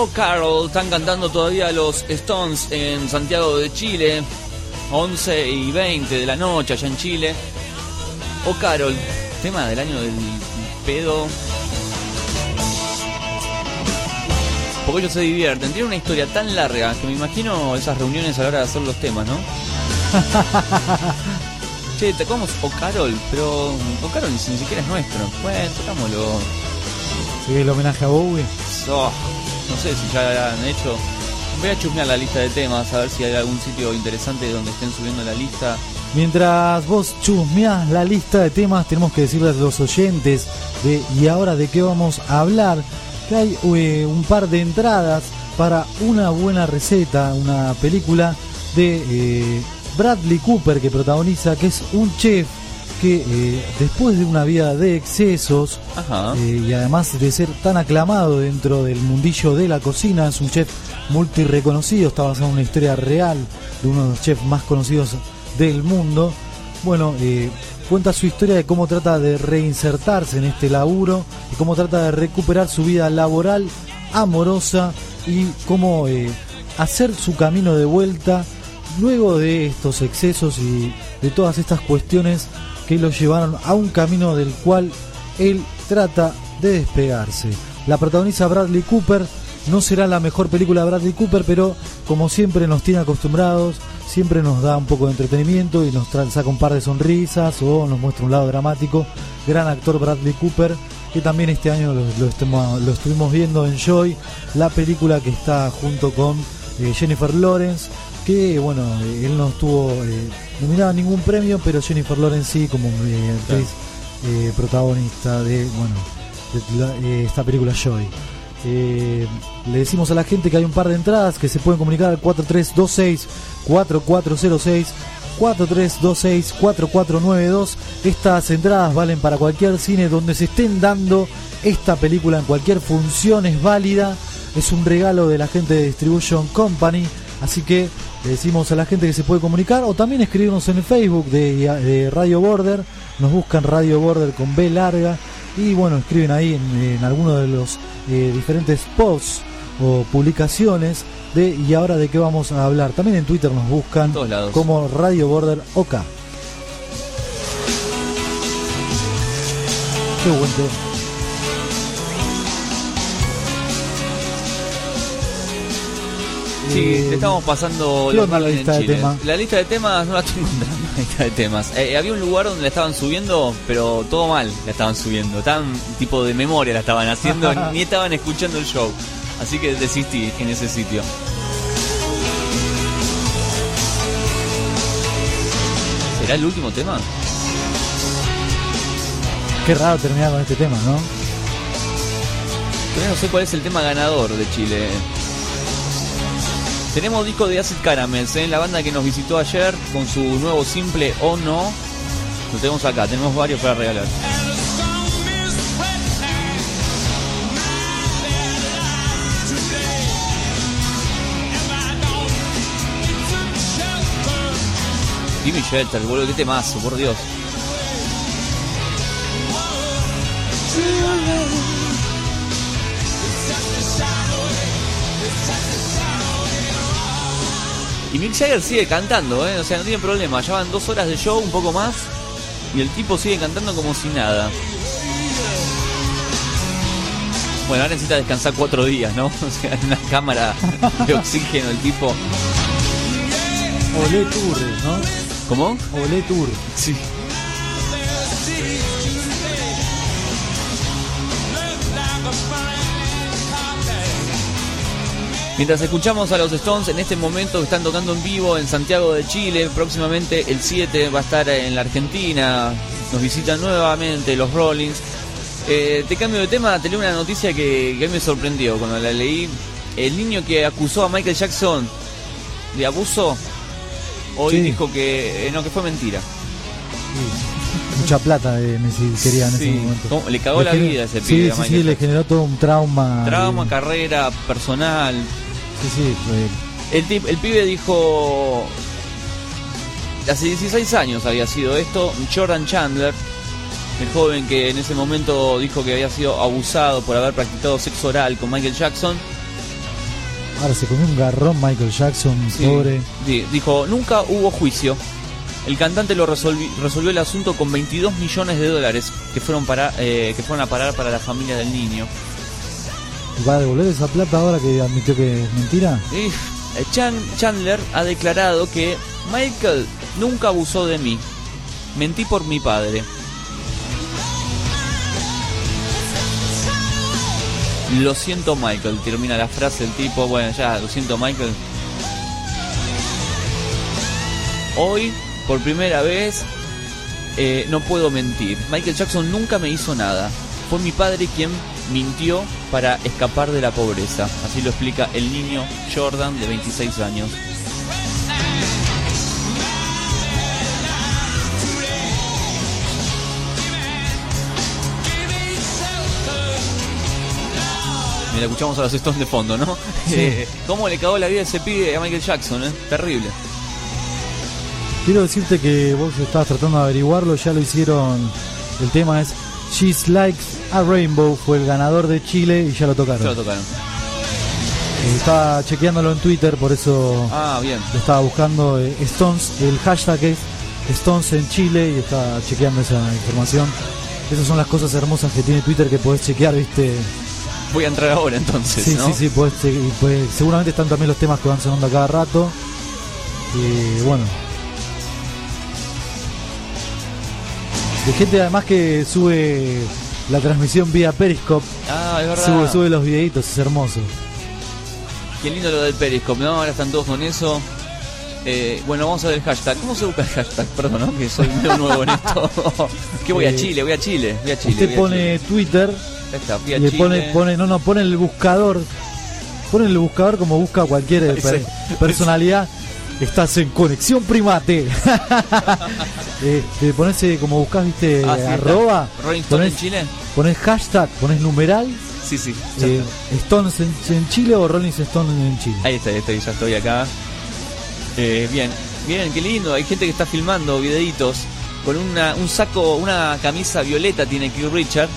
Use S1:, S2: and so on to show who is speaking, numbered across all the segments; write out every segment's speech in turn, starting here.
S1: Oh, Carol, están cantando todavía los Stones en Santiago de Chile. 11 y 20 de la noche allá en Chile. Oh, Carol, tema del año del pedo. Porque ellos se divierten. Tiene una historia tan larga que me imagino esas reuniones a la hora de hacer los temas, ¿no? che, tocamos Oh, Carol, pero Oh, Carol ni, siquiera es nuestro. Bueno, tocámoslo.
S2: Sí, el homenaje a Bowie.
S1: Oh, no sé si ya han hecho. Voy a chusmear la lista de temas, a ver si hay algún sitio interesante donde estén subiendo la lista.
S2: Mientras vos chusmeás la lista de temas, tenemos que decirles a los oyentes de y ahora de qué vamos a hablar, que hay eh, un par de entradas para una buena receta, una película de eh, Bradley Cooper que protagoniza, que es un chef que eh, después de una vida de excesos eh, y además de ser tan aclamado dentro del mundillo de la cocina, es un chef multi reconocido, está basado en una historia real de uno de los chefs más conocidos del mundo. Bueno, eh, cuenta su historia de cómo trata de reinsertarse en este laburo y cómo trata de recuperar su vida laboral, amorosa y cómo hacer su camino de vuelta luego de estos excesos y de todas estas cuestiones que lo llevaron a un camino del cual él trata de despegarse. La protagoniza Bradley Cooper, no será la mejor película de Bradley Cooper, pero como siempre nos tiene acostumbrados, siempre nos da un poco de entretenimiento y nos saca un par de sonrisas o nos muestra un lado dramático. Gran actor Bradley Cooper, que también este año lo estuvimos viendo en Joy, la película que está junto con eh, Jennifer Lawrence, que bueno, él no estuvo eh, nominado a ningún premio, pero Jennifer Lawrence sí como eh, eh, protagonista de bueno eh, esta película Joy. Eh, le decimos a la gente que hay un par de entradas que se pueden comunicar al 4326 4406 4326 4492. Estas entradas valen para cualquier cine donde se estén dando esta película en cualquier función es válida. Es un regalo de la gente de Distribution Company. Así que le decimos a la gente que se puede comunicar o también escribirnos en el Facebook de, de Radio Border. Nos buscan Radio Border con B larga y bueno, escriben ahí en, en alguno de los eh, diferentes posts o publicaciones de y ahora de qué vamos a hablar. También en Twitter nos buscan
S1: todos lados.
S2: como Radio Border OK. Qué buen tema.
S1: Sí,
S2: Eh,
S1: te estamos pasando
S2: ¿qué
S1: los
S2: onda la lista
S1: en
S2: de temas?
S1: La lista de temas no la estoy encontrando, la lista de temas. Eh, había un lugar donde la estaban subiendo, pero todo mal la estaban subiendo. Tan tipo de memoria la estaban haciendo, ni estaban escuchando el show. Así que desistí en ese sitio. ¿Será el último tema?
S2: Qué raro terminar con este tema, ¿no?
S1: Todavía no sé cuál es el tema ganador de Chile. Tenemos disco de Acid Caramels, ¿eh? la banda que nos visitó ayer con su nuevo simple o no. Lo tenemos acá, tenemos varios para regalar. Jimmy Shelter, boludo, qué temazo, por Dios. Y Mick Jagger sigue cantando, ¿eh? o sea, no tiene problema. Ya van dos horas de show, un poco más, y el tipo sigue cantando como si nada. Bueno, ahora necesita descansar cuatro días, ¿no? O sea, en una cámara de oxígeno el tipo.
S2: Olé Tour, ¿no?
S1: ¿Cómo?
S2: Olé Tour.
S1: Sí. Mientras escuchamos a los Stones en este momento que están tocando en vivo en Santiago de Chile, próximamente el 7 va a estar en la Argentina, nos visitan nuevamente los Rollins. Eh, te cambio de tema, te leo una noticia que, que me sorprendió cuando la leí. El niño que acusó a Michael Jackson de abuso, hoy dijo que eh, no, que fue mentira.
S2: Mucha plata eh, quería en ese momento.
S1: Le cagó la vida ese pibe.
S2: Sí, sí, le generó todo un trauma.
S1: Trauma, carrera, personal. Sí, sí. El, el pibe dijo. Hace 16 años había sido esto. Jordan Chandler, el joven que en ese momento dijo que había sido abusado por haber practicado sexo oral con Michael Jackson.
S2: Ahora se comió un garrón Michael Jackson, pobre.
S1: dijo: Nunca hubo juicio. El cantante lo resolvió, resolvió el asunto con 22 millones de dólares que fueron, para, eh, que fueron a parar para la familia del niño.
S2: ¿Va a devolver esa plata ahora que admitió que es mentira?
S1: Eh, Chandler ha declarado que Michael nunca abusó de mí. Mentí por mi padre. Lo siento Michael, termina la frase el tipo, bueno ya, lo siento Michael. Hoy, por primera vez, eh, no puedo mentir. Michael Jackson nunca me hizo nada. Fue mi padre quien mintió para escapar de la pobreza. Así lo explica el niño Jordan de 26 años. Mira, escuchamos a los Stones de fondo, ¿no? Eh, ¿Cómo le cagó la vida a ese pibe a Michael Jackson? Eh? Terrible.
S2: Quiero decirte que vos estabas tratando de averiguarlo, ya lo hicieron. El tema es She's Likes a Rainbow, fue el ganador de Chile y ya lo tocaron.
S1: Ya lo tocaron.
S2: Eh, estaba chequeándolo en Twitter, por eso
S1: ah, bien.
S2: estaba buscando eh, Stones, el hashtag es Stones en Chile y estaba chequeando esa información. Esas son las cosas hermosas que tiene Twitter que podés chequear, viste.
S1: Voy a entrar ahora entonces.
S2: Sí, sí, sí, podés, seguramente están también los temas que van sonando a cada rato. Y bueno, de gente además que sube la transmisión vía Periscope.
S1: Ah, es verdad.
S2: Sube, sube los videitos, es hermoso.
S1: Qué lindo lo del Periscope, ¿no? Ahora están todos con eso. Eh, bueno, vamos a ver el hashtag. ¿Cómo se busca el hashtag? Perdón, ¿no? que soy medio nuevo en esto. ¿Qué voy a eh, Chile? Voy a Chile. Voy a Chile.
S2: Usted pone Twitter. Está, y le pone, pone, no, no, pone el buscador. Pone el buscador como busca cualquier personalidad. Estás en conexión primate. eh, te pones eh, como buscas, viste, ah, arroba.
S1: Rolling Stone en Chile.
S2: Pones hashtag, pones numeral.
S1: Sí, sí.
S2: Eh, Stones en, Chile o Rolling Stone en Chile.
S1: Ahí está, ahí estoy, ya estoy acá. Eh, bien, bien, qué lindo. Hay gente que está filmando videitos con una, un saco, una camisa violeta tiene Keith Richard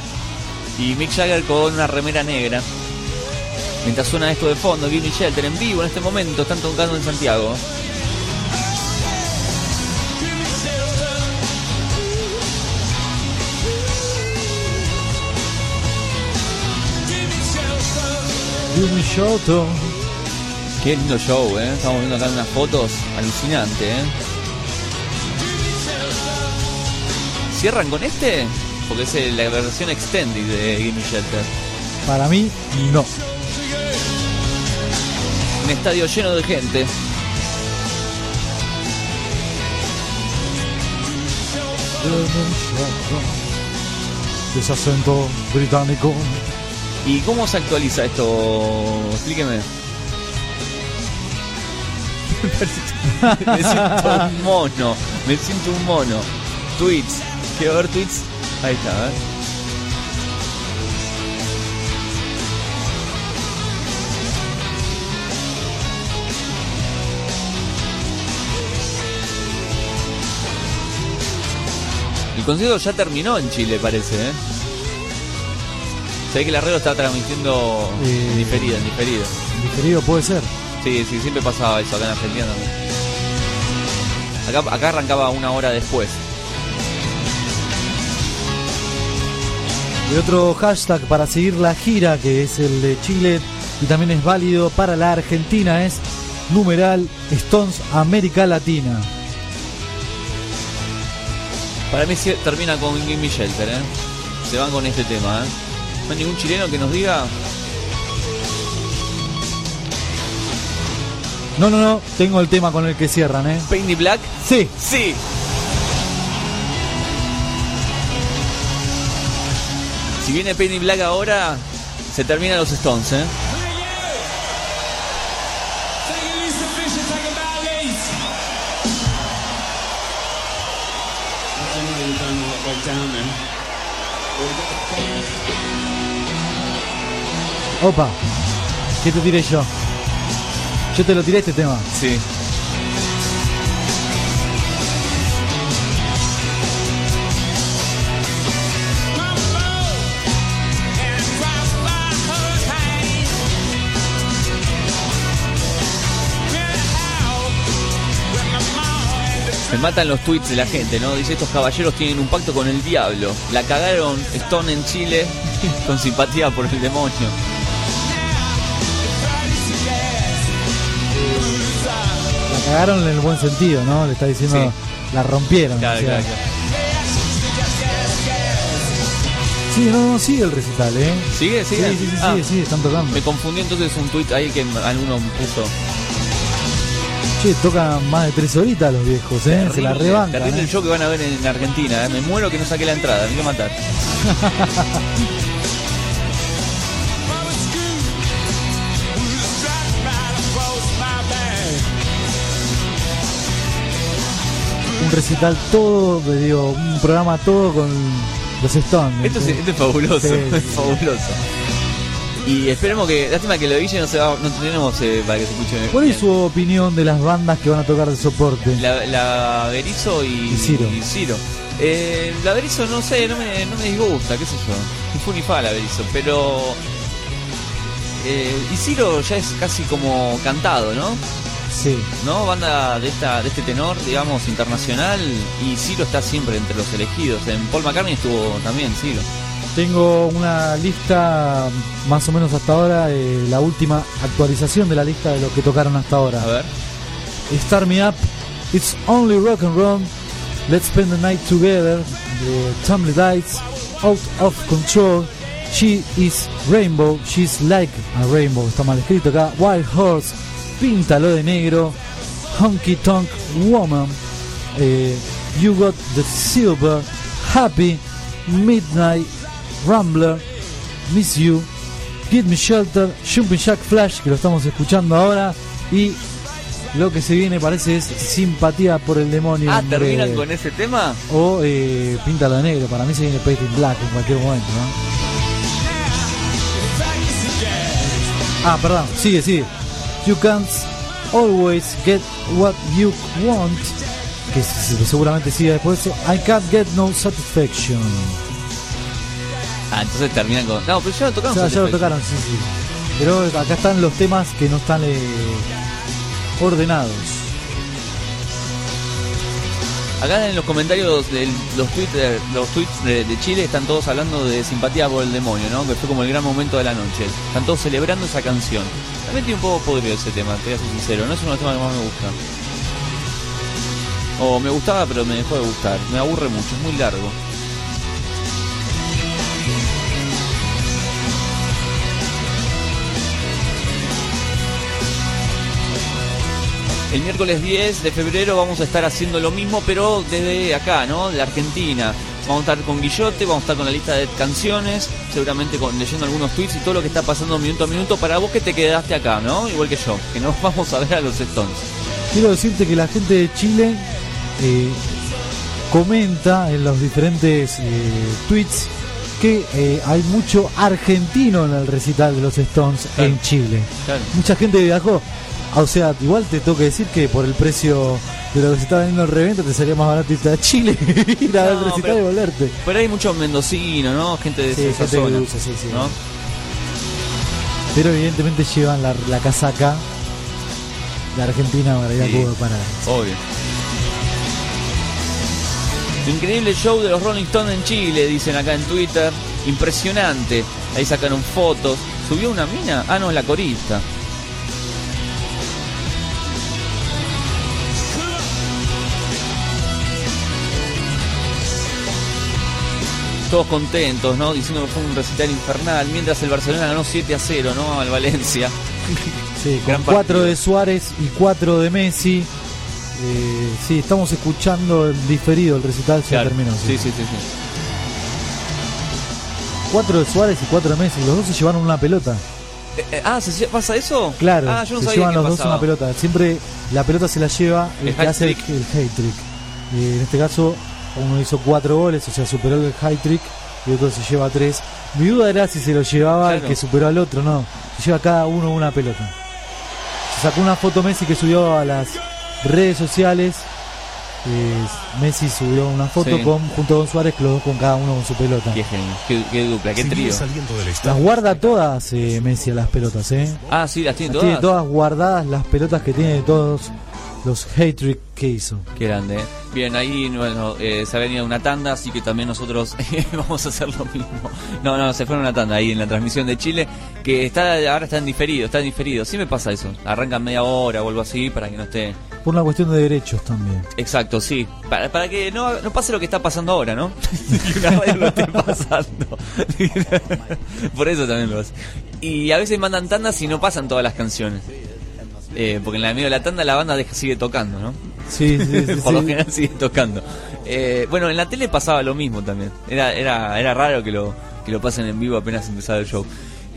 S1: y Mick Jagger con una remera negra. Mientras suena esto de fondo, Gimme Shelter en vivo en este momento, están tocando en Santiago.
S2: Un
S1: Qué lindo show, ¿eh? Estamos viendo acá unas fotos alucinantes, ¿eh? ¿Cierran con este? Porque es la versión extended de Gimme Shelter.
S2: Para mí, no.
S1: Un estadio lleno de gente.
S2: Ese acento británico.
S1: ¿Y cómo se actualiza esto? Explíqueme. me siento un mono. Me siento un mono. Tweets. Quiero ver tweets. Ahí está, a ver. El concierto ya terminó en Chile, parece, ¿eh? Se ve que la red está transmitiendo eh, en diferido, en diferido.
S2: diferido puede ser.
S1: Sí, sí, siempre pasaba eso acá en Argentina Acá, acá arrancaba una hora después.
S2: Y otro hashtag para seguir la gira, que es el de Chile y también es válido para la Argentina, es numeral Stones América Latina.
S1: Para mí se- termina con Gimme Shelter, ¿eh? Se van con este tema, ¿eh? No hay ningún chileno que nos diga.
S2: No, no, no, tengo el tema con el que cierran, ¿eh?
S1: Paint the Black.
S2: Sí,
S1: Sí. Si viene the Black ahora, se terminan los Stones, ¿eh?
S2: Opa, ¿qué te tiré yo? Yo te lo tiré este tema.
S1: Sí. Me matan los tweets de la gente, ¿no? Dice, estos caballeros tienen un pacto con el diablo. La cagaron Stone en Chile con simpatía por el demonio.
S2: Cagaron en el buen sentido, ¿no? Le está diciendo,
S1: Sí.
S2: la rompieron.
S1: Claro,
S2: o sea.
S1: claro, claro.
S2: Sí, no, no, sigue el recital, ¿eh?
S1: ¿Sigue?
S2: Sí,
S1: ¿Sigue?
S2: sí, sí,
S1: Ah,
S2: sí, sí, están tocando.
S1: Me confundí entonces un tweet ahí que alguno puso.
S2: Che, tocan más de tres horitas los viejos, ¿eh? Se la rebancan.
S1: Terrible
S2: ¿eh?
S1: el show que van a ver en Argentina. ¿eh? Me muero que no saqué la entrada. Me voy a matar.
S2: Un recital todo, digo, un programa todo con los Stones.
S1: Esto es,
S2: ¿sí?
S1: esto es fabuloso.
S2: Sí,
S1: es
S2: sí.
S1: fabuloso. Y esperemos que. Lástima que lo de Guille no se va. No tenemos eh, para que se escuche.
S2: ¿Cuál es su opinión de las bandas que van a tocar de soporte?
S1: La, la Berizo y,
S2: Y Ciro.
S1: y Ciro. Eh, la Berizo no sé, no me, no me disgusta, qué sé yo. Ni fu ni fa la Berizo, pero. Eh, y Ciro ya es casi como cantado, ¿no?
S2: Sí.
S1: ¿no? Banda de esta de este tenor, digamos, internacional y Ciro está siempre entre los elegidos. En Paul McCartney estuvo también Ciro.
S2: Tengo una lista más o menos hasta ahora, eh, la última actualización de la lista de lo que tocaron hasta ahora.
S1: A ver.
S2: Start Me Up, It's Only Rock and Roll, Let's Spend the Night Together, de Tumble Dice, Out of Control, She is Rainbow, She's Like a Rainbow, está mal escrito acá, Wild Horse, Píntalo de Negro, Honky Tonk Woman, eh, You Got the Silver, Happy, Midnight, Rambler, Miss You, Give Me Shelter, Jumping Jack Flash, que lo estamos escuchando ahora, y lo que se viene parece es simpatía por el demonio.
S1: Ah, terminan con ese tema.
S2: O eh, píntalo de negro, para mí se viene Painted Black en cualquier momento, ¿no? Ah, perdón, sigue, sigue. You can't always get what you want. Que seguramente sigue después. I can't get no satisfaction.
S1: Ah, entonces terminan con. No, pero ya lo
S2: O
S1: tocaron.
S2: sea, ya lo
S1: Satisfaction.
S2: tocaron, sí, sí. Pero acá están los temas que no están eh, ordenados.
S1: Acá en los comentarios de los de, los tweets de Chile están todos hablando de simpatía por el demonio, ¿no? Que fue como el gran momento de la noche. Están todos celebrando esa canción. También tiene un poco podrido ese tema, te voy a ser sincero. No es uno de los temas que más me gusta. O me gustaba, pero me dejó de gustar. Me aburre mucho, es muy largo. El miércoles 10 de febrero vamos a estar haciendo lo mismo, pero desde acá, ¿no? De Argentina. Vamos a estar con Guillote, vamos a estar con la lista de canciones, seguramente con, leyendo algunos tweets y todo lo que está pasando minuto a minuto para vos que te quedaste acá, ¿no? Igual que yo, que nos vamos a ver a los Stones.
S2: Quiero decirte que la gente de Chile eh, comenta en los diferentes eh, tweets que eh, hay mucho argentino en el recital de los Stones
S1: Claro.
S2: en Chile.
S1: Claro.
S2: Mucha gente viajó. Ah, O sea, igual te tengo que decir que por el precio de lo que se está vendiendo el reventa te sería más barato irte a Chile, ir a ver
S1: No,
S2: recital
S1: pero-
S2: y volverte.
S1: Pero hay muchos mendocinos, ¿no? Gente de
S2: Sí,
S1: esa
S2: gente
S1: zona,
S2: usa, sí, sí.
S1: ¿no?
S2: Pero evidentemente llevan la, la casaca de Argentina para ir a. Cuba para.
S1: Obvio. Increíble show de los Rolling Stones en Chile, dicen acá en Twitter. Impresionante. Ahí sacaron fotos. ¿Subió una mina? Ah, no, la corista. Todos contentos, ¿no? Diciendo que fue un recital infernal, mientras el Barcelona ganó 7 a 0, ¿no? Al Valencia.
S2: Sí, con 4 de Suárez y 4 de Messi. Eh, sí, estamos escuchando el diferido, el recital se terminó.
S1: Sí, sí, sí. sí,
S2: 4 de Suárez y 4 de Messi, los dos se llevaron una pelota.
S1: Eh, eh, ah, ¿se pasa eso?
S2: Claro,
S1: ah, yo no
S2: se llevan los dos una pelota. Siempre la pelota se la lleva el, que hace el, el hate trick. en este caso, uno hizo 4 goles, o sea, superó el high trick y otro se lleva 3. Mi duda era si se lo llevaba el que superó al otro, no. Se lleva cada uno una pelota. Se sacó una foto Messi que subió a las redes sociales Messi subió una foto con junto con Suárez, los dos con cada uno con su pelota.
S1: Qué genio, qué, dupla, qué trío.
S2: Las guarda todas eh, Messi a las pelotas, ¿eh?
S1: Ah, sí, las tiene todas.
S2: Tiene todas guardadas las pelotas que tiene de todos los hat que hizo.
S1: Qué grande, ¿eh? Bien, ahí bueno, eh, se ha venido una tanda, así que también nosotros vamos a hacer lo mismo. No, no, se fue una tanda ahí en la transmisión de Chile, que está ahora está en diferido, está en diferido. Sí me pasa eso, arrancan media hora o algo así para que no esté...
S2: Por una cuestión de derechos también.
S1: Exacto, sí. Para, para que no, no pase lo que está pasando ahora, ¿no? que una radio lo esté pasando. Por eso también lo hace. Y a veces mandan tandas y no pasan todas las canciones. Eh, porque en la medio de la tanda la banda sigue tocando, ¿no?
S2: Sí, sí, sí.
S1: Por lo general sigue tocando. Eh, bueno, en la tele pasaba lo mismo también. Era, era, era raro que lo, que lo pasen en vivo apenas empezaba el show.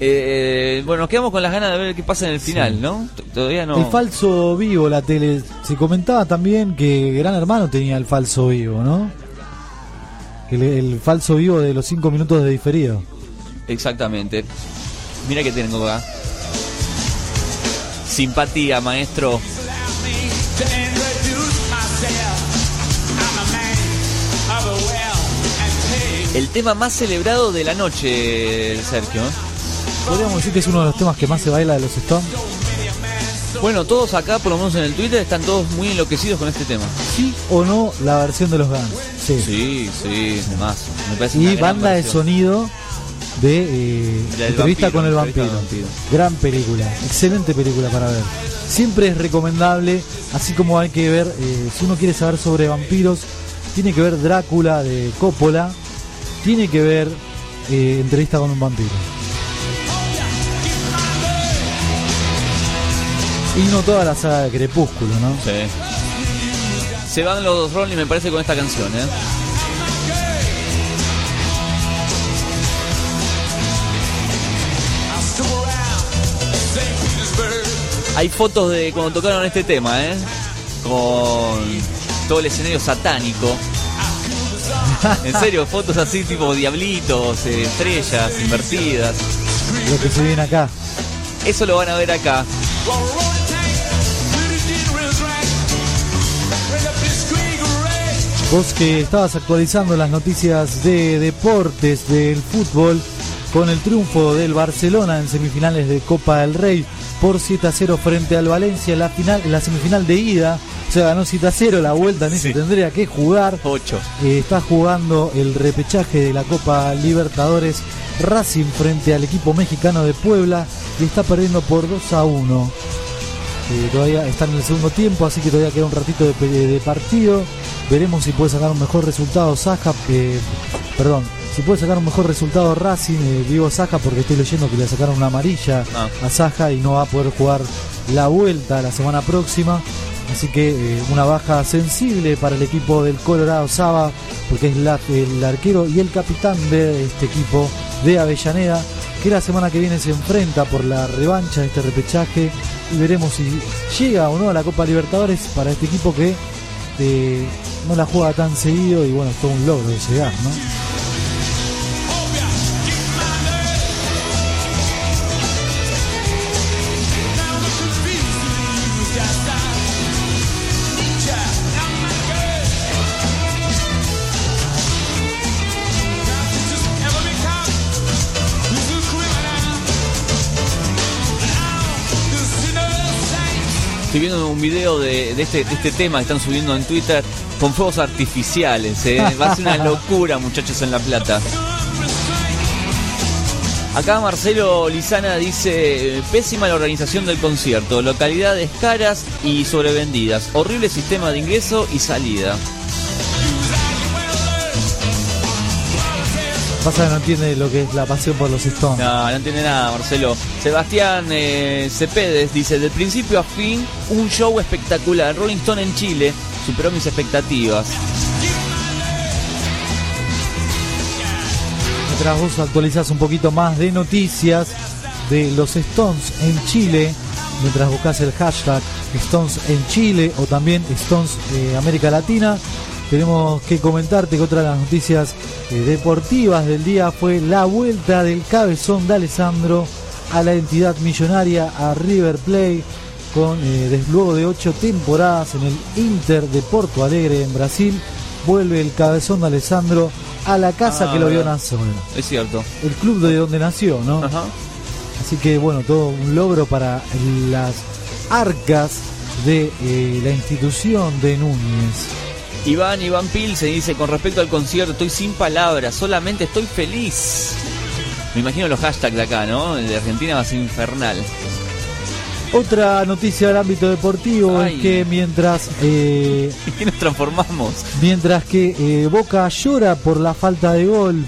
S1: Eh, bueno, nos quedamos con las ganas de ver qué pasa en el final, ¿no? Todavía no.
S2: El falso vivo, la tele. Se comentaba también que Gran Hermano tenía el falso vivo, ¿no? El, el falso vivo de los 5 minutos de diferido.
S1: Exactamente. Mira que tengo acá. Simpatía, maestro. El tema más celebrado de la noche, Sergio.
S2: Podríamos decir que es uno de los temas que más se baila de los Stones.
S1: Bueno, todos acá, por lo menos en el Twitter, están todos muy enloquecidos con este tema.
S2: ¿Sí o no la versión de los Guns?
S1: Sí, sí, sí más.
S2: y banda de sonido de eh, entrevista con el vampiro. Gran película, excelente película para ver. Siempre es recomendable, así como hay que ver, eh, si uno quiere saber sobre vampiros, tiene que ver Drácula de Coppola, tiene que ver eh, entrevista con un vampiro. Y no toda la saga de Crepúsculo, ¿no?
S1: Sí. Se van los dos Rolling, me parece, con esta canción, ¿eh? Hay fotos de cuando tocaron este tema, ¿eh? Con todo el escenario satánico. En serio, fotos así tipo diablitos, eh, estrellas invertidas.
S2: Lo que se viene acá.
S1: Eso lo van a ver acá.
S2: Vos que estabas actualizando las noticias de deportes, del fútbol, con el triunfo del Barcelona en semifinales de Copa del Rey por 7 a 0 frente al Valencia en la final, la semifinal de ida. O sea, ganó 7 a 0, la vuelta en eso tendría que jugar.
S1: 8.
S2: Eh, está jugando el repechaje de la Copa Libertadores Racing frente al equipo mexicano de Puebla y está perdiendo por 2 a 1. Eh, todavía está en el segundo tiempo, así que todavía queda un ratito de, partido. Veremos si puede sacar un mejor resultado Saja, eh, perdón, si puede sacar un mejor resultado Racing, eh, digo Saja porque estoy leyendo que le sacaron una amarilla ah. a Saja y no va a poder jugar la vuelta la semana próxima. Así que eh, una baja sensible para el equipo del Colorado Saba, porque es el arquero y el capitán de este equipo de Avellaneda, que la semana que viene se enfrenta por la revancha de este repechaje y veremos si llega o no a la Copa Libertadores para este equipo que eh, no la juega tan seguido y bueno, es todo un logro de llegar, ¿no?
S1: Estoy viendo un video de, este, este, tema que están subiendo en Twitter con fuegos artificiales. ¿eh? Va a ser una locura, muchachos, en La Plata. Acá Marcelo Lizana dice, pésima la organización del concierto, localidades caras y sobrevendidas, horrible sistema de ingreso y salida.
S2: Pasa que no entiende lo que es la pasión por los Stones.
S1: No, no entiende nada, Marcelo. Sebastián eh, Cepedes dice, del principio a fin, un show espectacular. Rolling Stone en Chile superó mis expectativas.
S2: Mientras vos actualizás un poquito más de noticias de los Stones en Chile, mientras buscas el hashtag Stones en Chile o también Stones eh, América Latina, tenemos que comentarte que otra de las noticias eh, deportivas del día fue la vuelta del cabezón de Alessandro a la entidad millonaria, a River Plate, con eh, luego de ocho temporadas en el Inter de Porto Alegre en Brasil, vuelve el cabezón de Alessandro a la casa
S1: Ah,
S2: que lo vio nacer.
S1: Es cierto.
S2: El club de donde nació, ¿no?
S1: Ajá.
S2: Así que bueno, todo un logro para las arcas de eh, la institución de Núñez.
S1: Iván, Iván Pil se dice, con respecto al concierto, estoy sin palabras, solamente estoy feliz. Me imagino los hashtags de acá, ¿no? El de Argentina va a ser infernal.
S2: Otra noticia del ámbito deportivo
S1: Ay.
S2: es que mientras eh,
S1: ¿En qué nos transformamos?
S2: mientras que eh, Boca llora por la falta de gol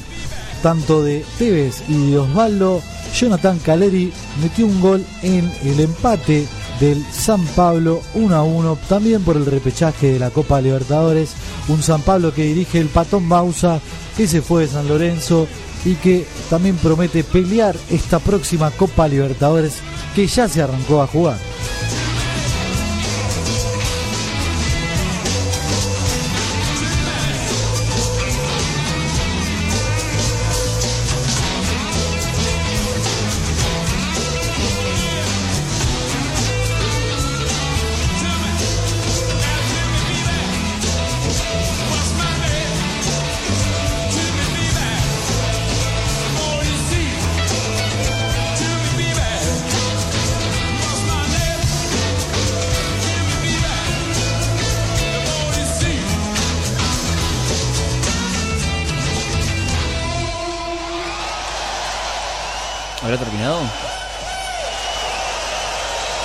S2: tanto de Tevez y de Osvaldo, Jonathan Caleri metió un gol en el empate del San Pablo 1 a 1, también por el repechaje de la Copa Libertadores, un San Pablo que dirige el Patón Bausa, que se fue de San Lorenzo y que también promete pelear esta próxima Copa Libertadores que ya se arrancó a jugar.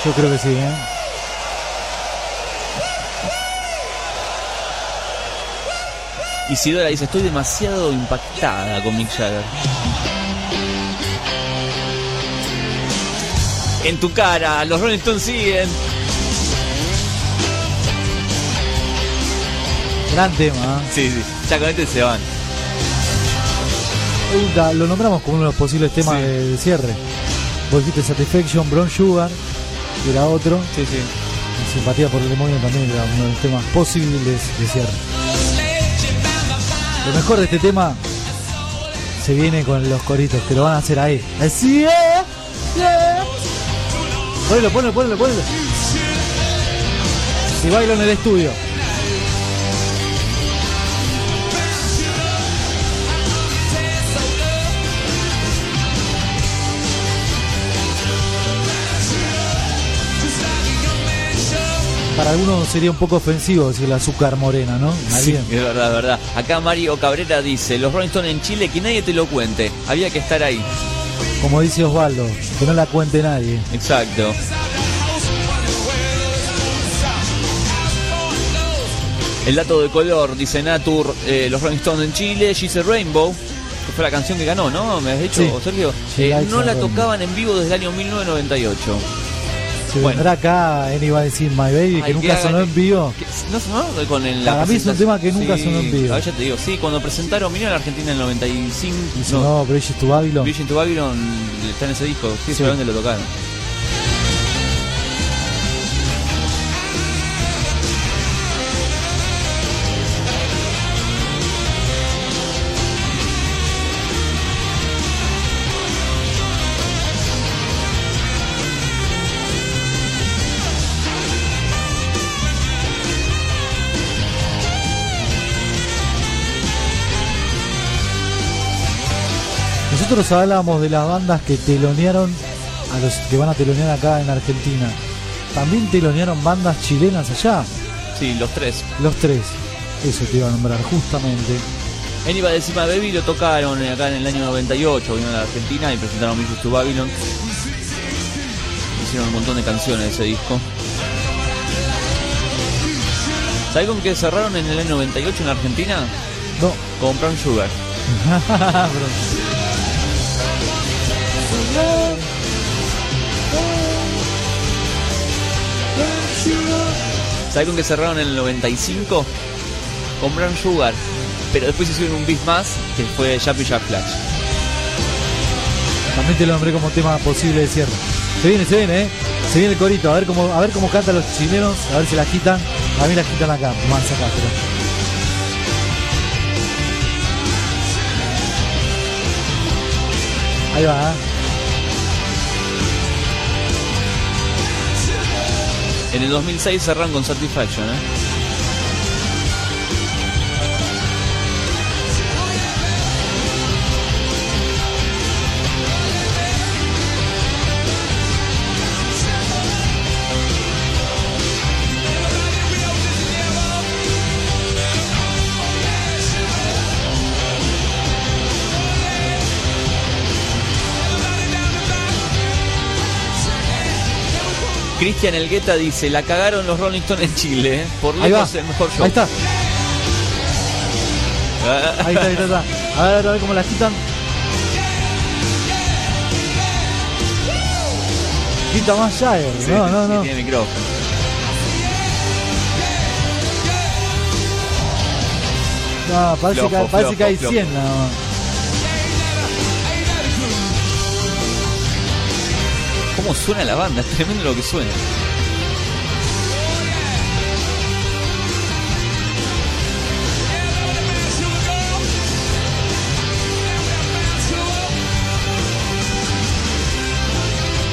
S2: Yo creo que sí, ¿eh?
S1: Isidora dice, estoy demasiado impactada con Mick Jagger. En tu cara, los Rolling Stones siguen.
S2: Gran tema, ¿eh?
S1: Sí, sí, ya con este se van.
S2: Lo nombramos como uno de los posibles temas
S1: Sí.
S2: de cierre. Vos dijiste Satisfaction, Brown Sugar, que era otro.
S1: Sí, sí.
S2: Y Simpatía por el demonio también era uno de los temas posibles de cierre. Lo mejor de este tema se viene con los coritos, que lo van a hacer ahí. Así es. yeah. Ponelo, ponelo, ponelo, ponelo. Y bailo en el estudio. Para algunos sería un poco ofensivo decir la azúcar morena, ¿no?
S1: Sí, es verdad, es verdad. Acá Mario Cabrera dice, los Rolling Stones en Chile, que nadie te lo cuente. Había que estar ahí.
S2: Como dice Osvaldo, que no la cuente nadie.
S1: Exacto. El dato de color, dice Natur, eh, los Rolling Stones en Chile, She's a Rainbow, que fue la canción que ganó, ¿no? ¿Me has dicho,
S2: Sí.
S1: Sergio? Eh, no la tocaban en vivo desde el año 1998.
S2: Se
S1: Bueno.
S2: vendrá acá Anybody Seen My Baby, que nunca sonó en vivo.
S1: ¿No sonó con el, la
S2: Para mí es un tema que nunca
S1: Sí,
S2: sonó en vivo.
S1: a ya te digo, sí, cuando presentaron, vinieron a Argentina en el 95.
S2: Y sonó Bridges to Babylon.
S1: Vision to Babylon está en ese disco, sí,
S2: Sí.
S1: seguramente lo tocaron.
S2: Nosotros hablábamos de las bandas que telonearon a los que van a telonear acá en Argentina. También telonearon bandas chilenas allá.
S1: Sí, los tres.
S2: Los tres. Eso te iba a nombrar justamente.
S1: Anybody Decima Baby lo tocaron acá en el año 98, vinieron a la Argentina y presentaron Vision to Babylon. Hicieron un montón de canciones de ese disco. ¿Sabes con qué cerraron en el año 98 en Argentina?
S2: No,
S1: Con Brown Sugar. ¿Sabes con que cerraron en el 95? Con Brown Sugar. Pero después hicieron un bis más que fue Jappy Jack Flash.
S2: También te lo nombré como tema posible de cierre. Se viene, se viene, ¿eh? Se viene el corito. A ver cómo, a ver cómo cantan los chilenos. A ver si la quitan. A mí la quitan acá. Más acá, pero. Ahí va, ¿eh?
S1: En el 2006 cerraron con Satisfaction, ¿eh? Cristian Elgueta dice, la cagaron los Rolling Stones en Chile, ¿eh? por lejos el mejor show.
S2: Ahí está.
S1: Ah,
S2: Ahí está, ahí está, ahí está. A ver, a ver cómo la quitan. Quita más Jagger.
S1: sí,
S2: No, no, no.
S1: Tiene micrófono.
S2: No, parece,
S1: Flojo,
S2: que, parece que hay
S1: flojo,
S2: 100 nada más.
S1: ¿Cómo suena la banda? Es tremendo lo que suena.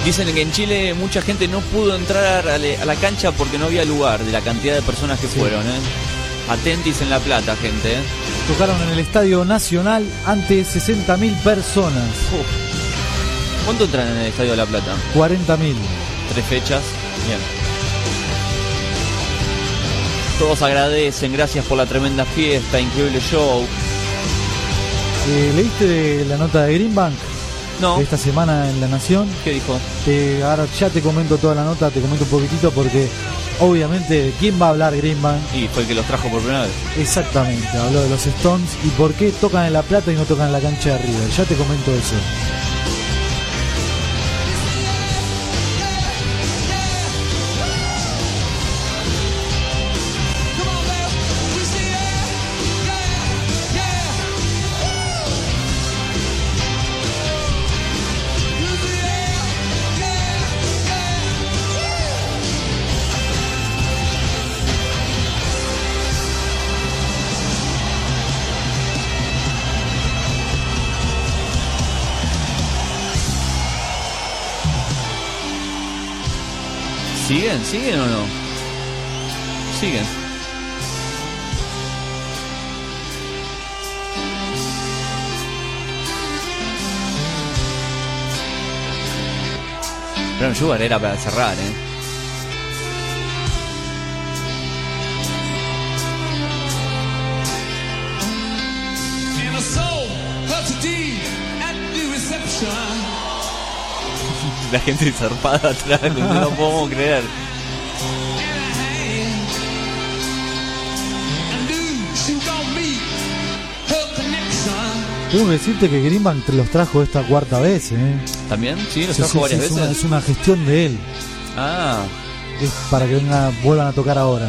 S1: Dicen que en Chile mucha gente no pudo entrar a la, cancha porque no había lugar de la cantidad de personas que
S2: Sí.
S1: fueron. ¿eh? Atentis en La Plata, gente. ¿eh?
S2: Tocaron en el Estadio Nacional ante 60.000 personas.
S1: Uf. ¿Cuánto entran en el Estadio de La Plata?
S2: 40.000.
S1: Tres fechas. Bien. Todos agradecen, gracias por la tremenda fiesta, increíble show.
S2: Eh, ¿Leíste la nota de Greenbank
S1: No,
S2: de esta semana en La Nación?
S1: ¿qué dijo?
S2: Te- ahora ya te comento toda la nota, te comento un poquitito porque obviamente quién va a hablar Greenbank.
S1: Y fue el que los trajo por primera vez.
S2: Exactamente, habló de los Stones y por qué tocan en La Plata y no tocan en la cancha de River. Ya te comento eso.
S1: ¿Siguen? ¿Siguen o no? Siguen. Brown Sugar era para cerrar, ¿eh? La gente zarpada atrás, no lo podemos creer.
S2: Tengo que decirte que Greenbank los trajo esta cuarta vez. ¿eh?
S1: ¿También? ¿Sí? ¿Los
S2: Sí,
S1: trajo
S2: sí,
S1: varias
S2: sí, es,
S1: veces?
S2: una, es una gestión de él.
S1: Ah,
S2: Es para que venga- vuelvan a tocar ahora.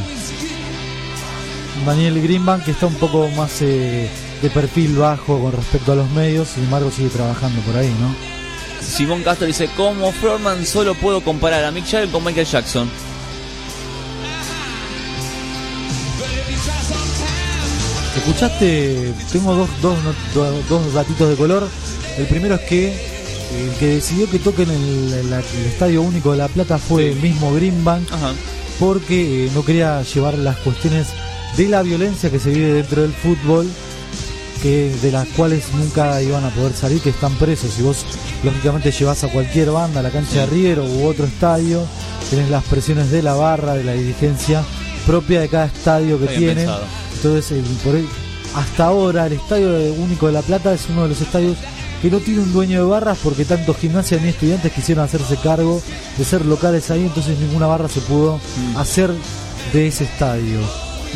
S2: Daniel Greenbank que está un poco más eh, de perfil bajo con respecto a los medios, sin embargo sigue trabajando por ahí, ¿no?
S1: Simón Castro dice, como Frontman solo puedo comparar a Mick Jagger con Michael Jackson.
S2: Escuchaste, tengo dos, dos, dos datitos de color. El primero es que el que decidió que toquen el, el- el Estadio Único de La Plata fue
S1: Sí.
S2: el mismo Greenbank
S1: Ajá.
S2: porque eh, no quería llevar las cuestiones de la violencia que se vive dentro del fútbol, que de las cuales nunca iban a poder salir, que están presos. Si vos lógicamente llevas a cualquier banda a la cancha de River u otro estadio, tenés las presiones de la barra, de la dirigencia propia de cada estadio que
S1: pensado.
S2: Entonces, el- por el- hasta ahora el Estadio Único de La Plata es uno de los estadios que no tiene un dueño de barras porque tanto gimnasia ni estudiantes quisieron hacerse cargo de ser locales ahí, entonces ninguna barra se pudo
S1: Mm.
S2: hacer de ese estadio,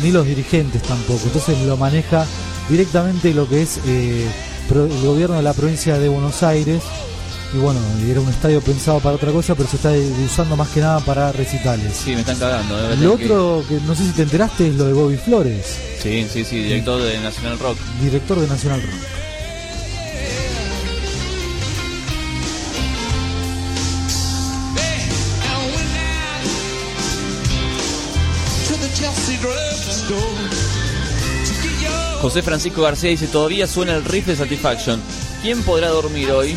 S2: ni los dirigentes tampoco. Entonces lo maneja directamente lo que es eh, el gobierno de la provincia de Buenos Aires. Y bueno, era un estadio pensado para otra cosa, pero se está usando más que nada para recitales.
S3: Sí, me están cagando. eh,
S2: Lo
S3: que-
S2: otro que no sé si te enteraste es lo de Bobby Flores,
S3: Sí, sí, sí, director de National Rock.
S2: director de Nacional Rock.
S1: Chelsea drugstore
S3: José Francisco García dice, todavía suena el riff de Satisfaction. ¿Quién podrá dormir hoy?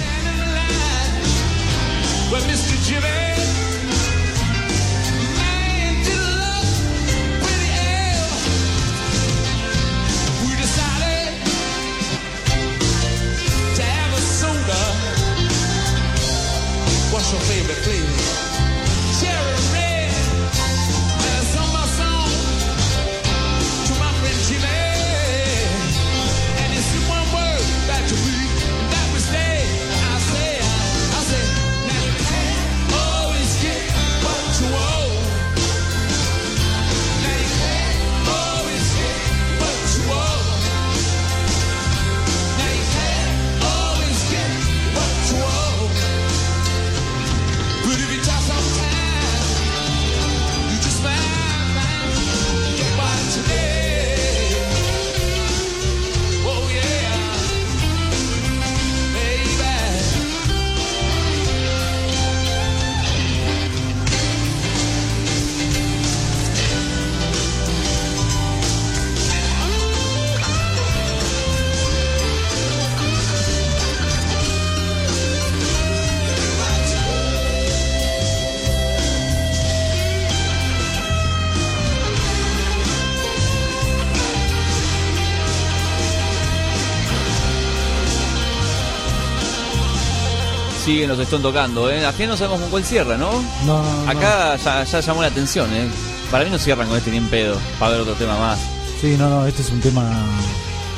S3: Siguen los están tocando, ¿eh? Aquí no sabemos con cuál cierra, ¿no?
S2: No, no, no.
S3: Acá ya, ya llamó la atención, ¿eh? Para mí no cierran con este ni en pedo. Para ver otro tema más.
S2: Sí, no, no, este es un tema.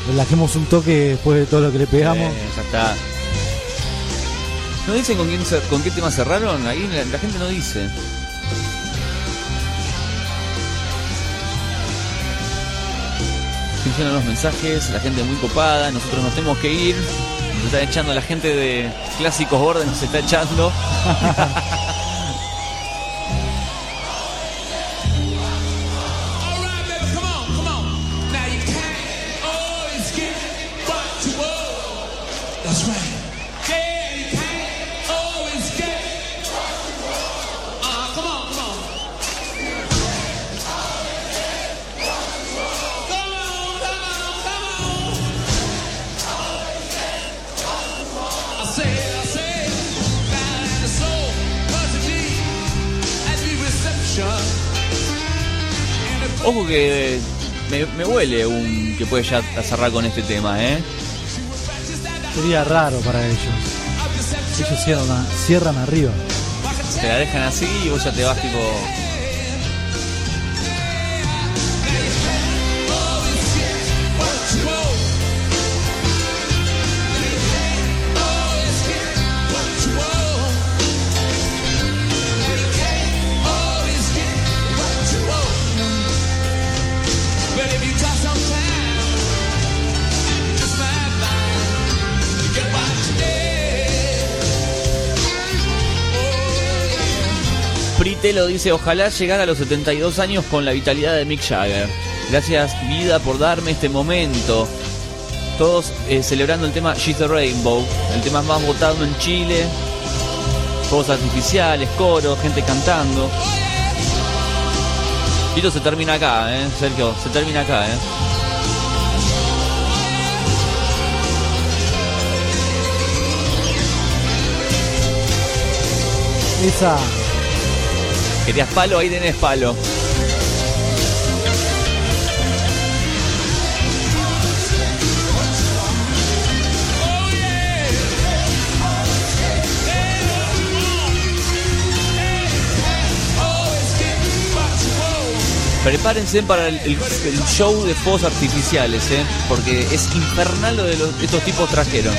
S2: Relajemos un toque después de todo lo que le pegamos.
S3: Ya está. ¿No dicen con, quién con qué tema cerraron? Ahí la, la gente no dice. Funcionan los mensajes, la gente muy copada, nosotros nos tenemos que ir. Nos están echando la gente de Clásicos Bordes, nos está echando. Ojo que me, me huele un que puede ya cerrar con este tema, ¿eh?
S2: Sería raro para ellos. Ellos cierran, cierran arriba.
S3: Te la dejan así y vos ya te vas tipo. Pritelo dice, ojalá llegar a los 72 años con la vitalidad de Mick Jagger. Gracias vida por darme este momento. Todos eh, celebrando el tema She's the Rainbow, el tema más votado en Chile. Fuegos artificiales, coro, gente cantando. Esto se termina acá, ¿eh? Sergio, se termina acá, ¿eh?
S2: Esa.
S3: Querías palo, ahí tenés palo. Prepárense para el, show de fuegos artificiales, ¿eh? porque es infernal lo de estos tipos trajeron.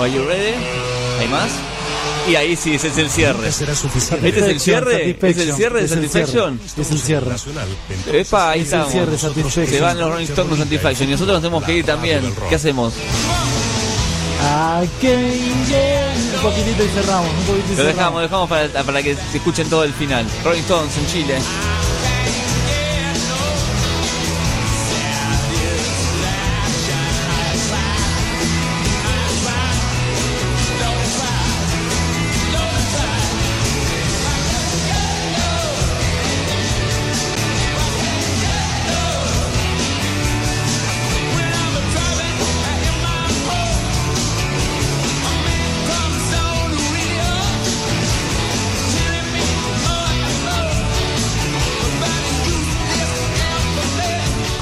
S1: Are you ready? ¿Hay más? Y ahí sí, ese es el cierre.
S4: será suficiente.
S1: ¿Este es el cierre? ¿Es el cierre de Satisfaction?
S2: Es el cierre.
S1: Epa, ahí
S2: Es el
S1: estamos.
S2: cierre.
S1: Se van los Rolling Stones con Satisfaction y nosotros nos tenemos que ir también. ¿Qué hacemos?
S2: Ah, qué bien. Un poquitito y cerramos. Un poquitito y
S1: Lo dejamos, dejamos para, para que se escuchen todo el final. Rolling Stones en Chile.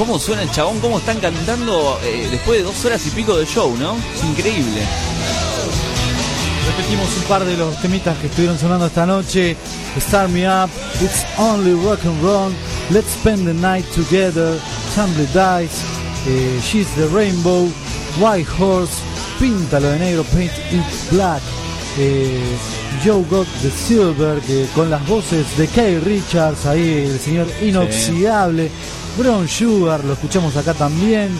S1: ¿Cómo suena el chabón? ¿Cómo están cantando eh, después de dos horas y pico de show, no? Es increíble.
S2: Repetimos un par de los temitas que estuvieron sonando esta noche. Start Me Up, It's Only Rock and Roll, Let's Spend the Night Together, Tumble Dice, eh, She's the Rainbow, White Horse, Píntalo de negro, Paint It Black, eh, Joe Got the Silver, que con las voces de Kay Richards, ahí el señor inoxidable, Brown Sugar, lo escuchamos acá también,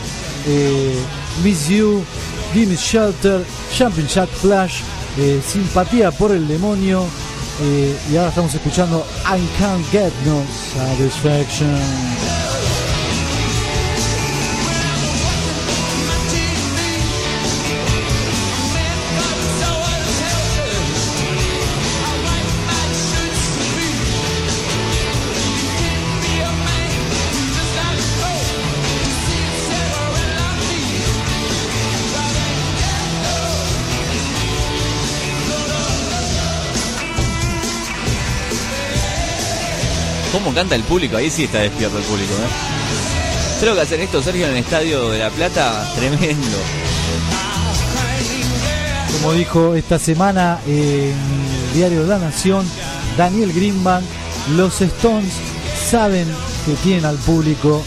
S2: eh, Miss You, Gimme Shelter, Jumping Jack Flash, eh, Simpatía por el Demonio, eh, y ahora estamos escuchando I Can't Get No Satisfaction.
S1: ¿Cómo canta el público? Ahí sí está despierto el público, ¿eh? Creo que hacen esto, Sergio, en el Estadio de La Plata, tremendo.
S2: Como dijo esta semana en Diario de la Nación, Daniel Greenbank, los Stones saben que tienen al público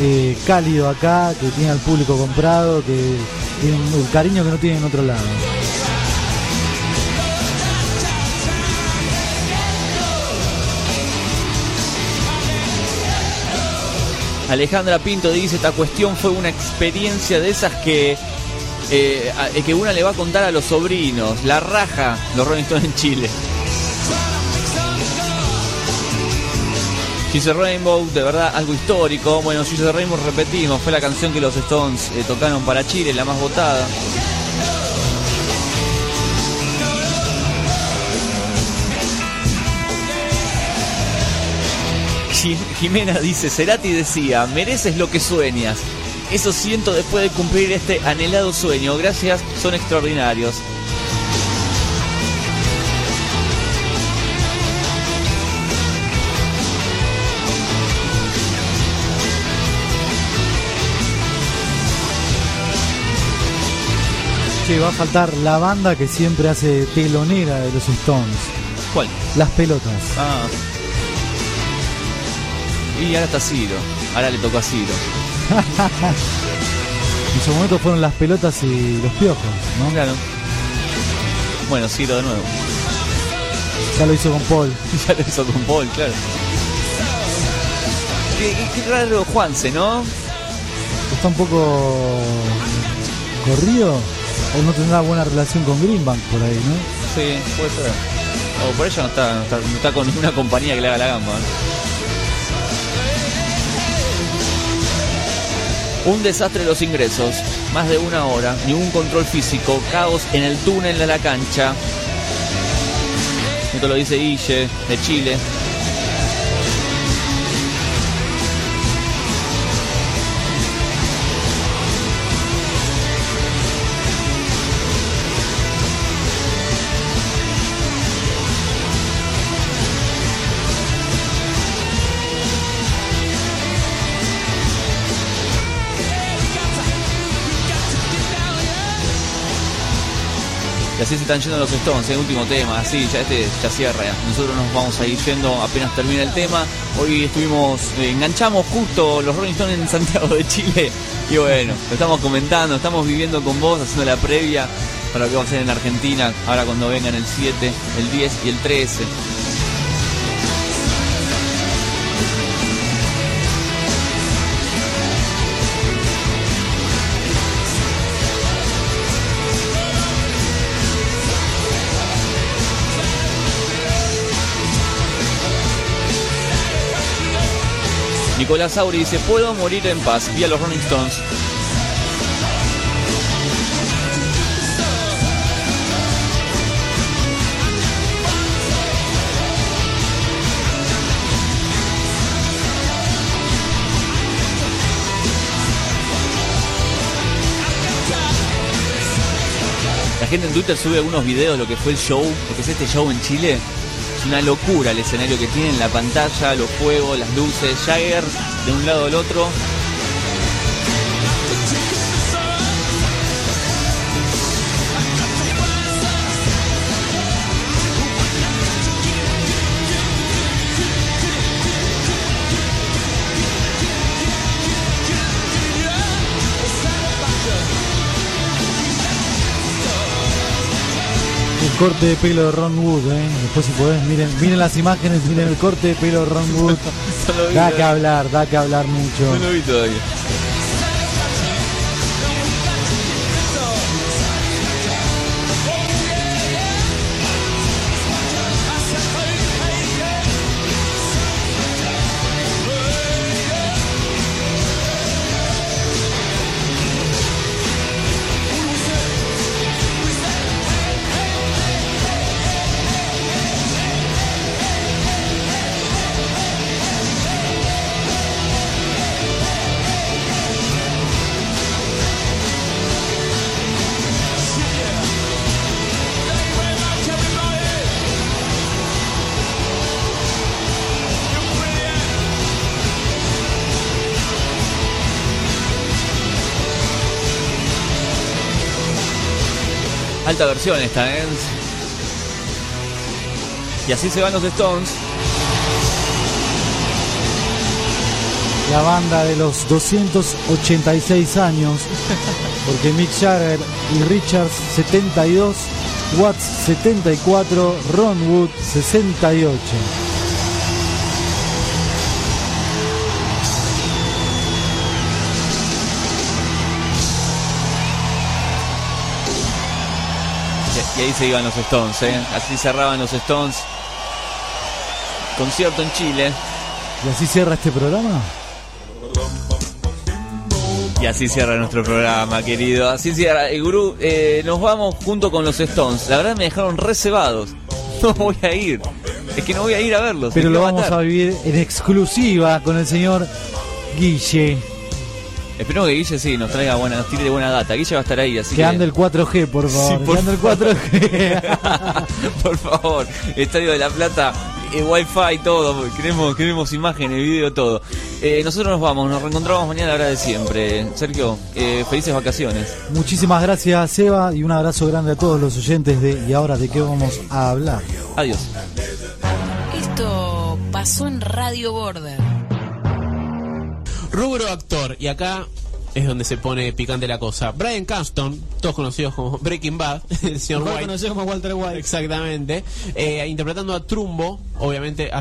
S2: eh, cálido acá, que tienen al público comprado, que tienen el cariño que no tienen en otro lado.
S1: Alejandra Pinto dice, esta cuestión fue una experiencia de esas que, eh, a- que una le va a contar a los sobrinos. La raja, los Rolling Stones en Chile. She's a Rainbow, de verdad, algo histórico. Bueno, She's a Rainbow, repetimos, fue la canción que los Stones eh, tocaron para Chile, la más votada. Jimena dice, Cerati decía, mereces lo que sueñas. Eso siento después de cumplir este anhelado sueño. Gracias, son extraordinarios.
S2: Che, va a faltar la banda que siempre hace telonera de los Stones,
S1: ¿Cuál?
S2: las pelotas.
S1: Ah. Y ahora está Ciro. Ahora le tocó a Ciro.
S2: En su momento fueron las pelotas y los piojos, ¿no?
S1: Claro. Bueno, Ciro de nuevo.
S2: Ya lo hizo con Paul.
S1: ya lo hizo con Paul, claro. Qué, qué- qué raro Juanse, ¿no?
S2: Está un poco corrido o no tendrá buena relación con Greenbank por ahí, ¿no?
S1: Sí, puede ser. O por ella no está, no está, no está con ninguna compañía que le haga la gamba. Un desastre los ingresos, más de una hora, ningún control físico, caos en el túnel de la cancha. Esto lo dice Guille, de Chile. Y así se están yendo los Stones, el último tema, así, ya este ya cierra. ya. Nosotros nos vamos a ir yendo apenas termina el tema. Hoy estuvimos, eh, enganchamos justo los Rolling Stones en Santiago de Chile. Y bueno, lo estamos comentando, estamos viviendo con vos, haciendo la previa. para lo que va a ser en Argentina, ahora cuando vengan el 7, el 10 y el 13. Nicolás Auri dice, puedo morir en paz, vía los Rolling Stones. La gente en Twitter sube algunos videos de lo que fue el show, lo que es este show en Chile. Es una locura el escenario que tienen, la pantalla, los juegos, las luces, Jagger de un lado al otro.
S2: Corte de pelo de Ron Wood, ¿eh? Después si podés, miren, miren las imágenes, miren el corte de pelo de Ron Wood. Da que hablar, da que hablar mucho.
S1: No lo vi todavía. Versión esta, ¿eh? Y así se van los Stones.
S2: La banda de los 286 años, porque Mick Jagger y Richards 72, Watts 74, Ron Wood 68.
S1: Y, ahí se iban los Stones, ¿eh? Así cerraban los Stones. Concierto en Chile.
S2: ¿Y así cierra este programa?
S1: Y así cierra nuestro programa, querido. Así cierra. El gurú, eh, nos vamos junto con los Stones. La verdad me dejaron reservados. No voy a ir. Es que no voy a ir a verlos.
S2: Pero lo vamos a vivir en exclusiva con el señor Guille,
S1: Espero que Guille sí nos traiga buena, nos tire de buena data. Guille va a estar ahí, así
S2: que ande el 4G, por favor.
S1: Sí, por
S2: que ande el 4G.
S1: Por favor, Estadio de la Plata, eh, Wi-Fi, todo. Queremos, queremos imágenes, video, todo. Eh, nosotros nos vamos, nos reencontramos mañana a la hora de siempre. Sergio, eh, felices vacaciones.
S2: Muchísimas gracias, Seba, y un abrazo grande a todos los oyentes de Y ahora de qué vamos a hablar.
S1: Adiós.
S4: Esto pasó en Radio Border.
S5: Rubro actor, y acá es donde se pone picante la cosa. Brian Caston, todos conocidos como Breaking Bad, el señor White.
S2: como Walter White.
S5: Exactamente. eh, interpretando a Trumbo, obviamente hace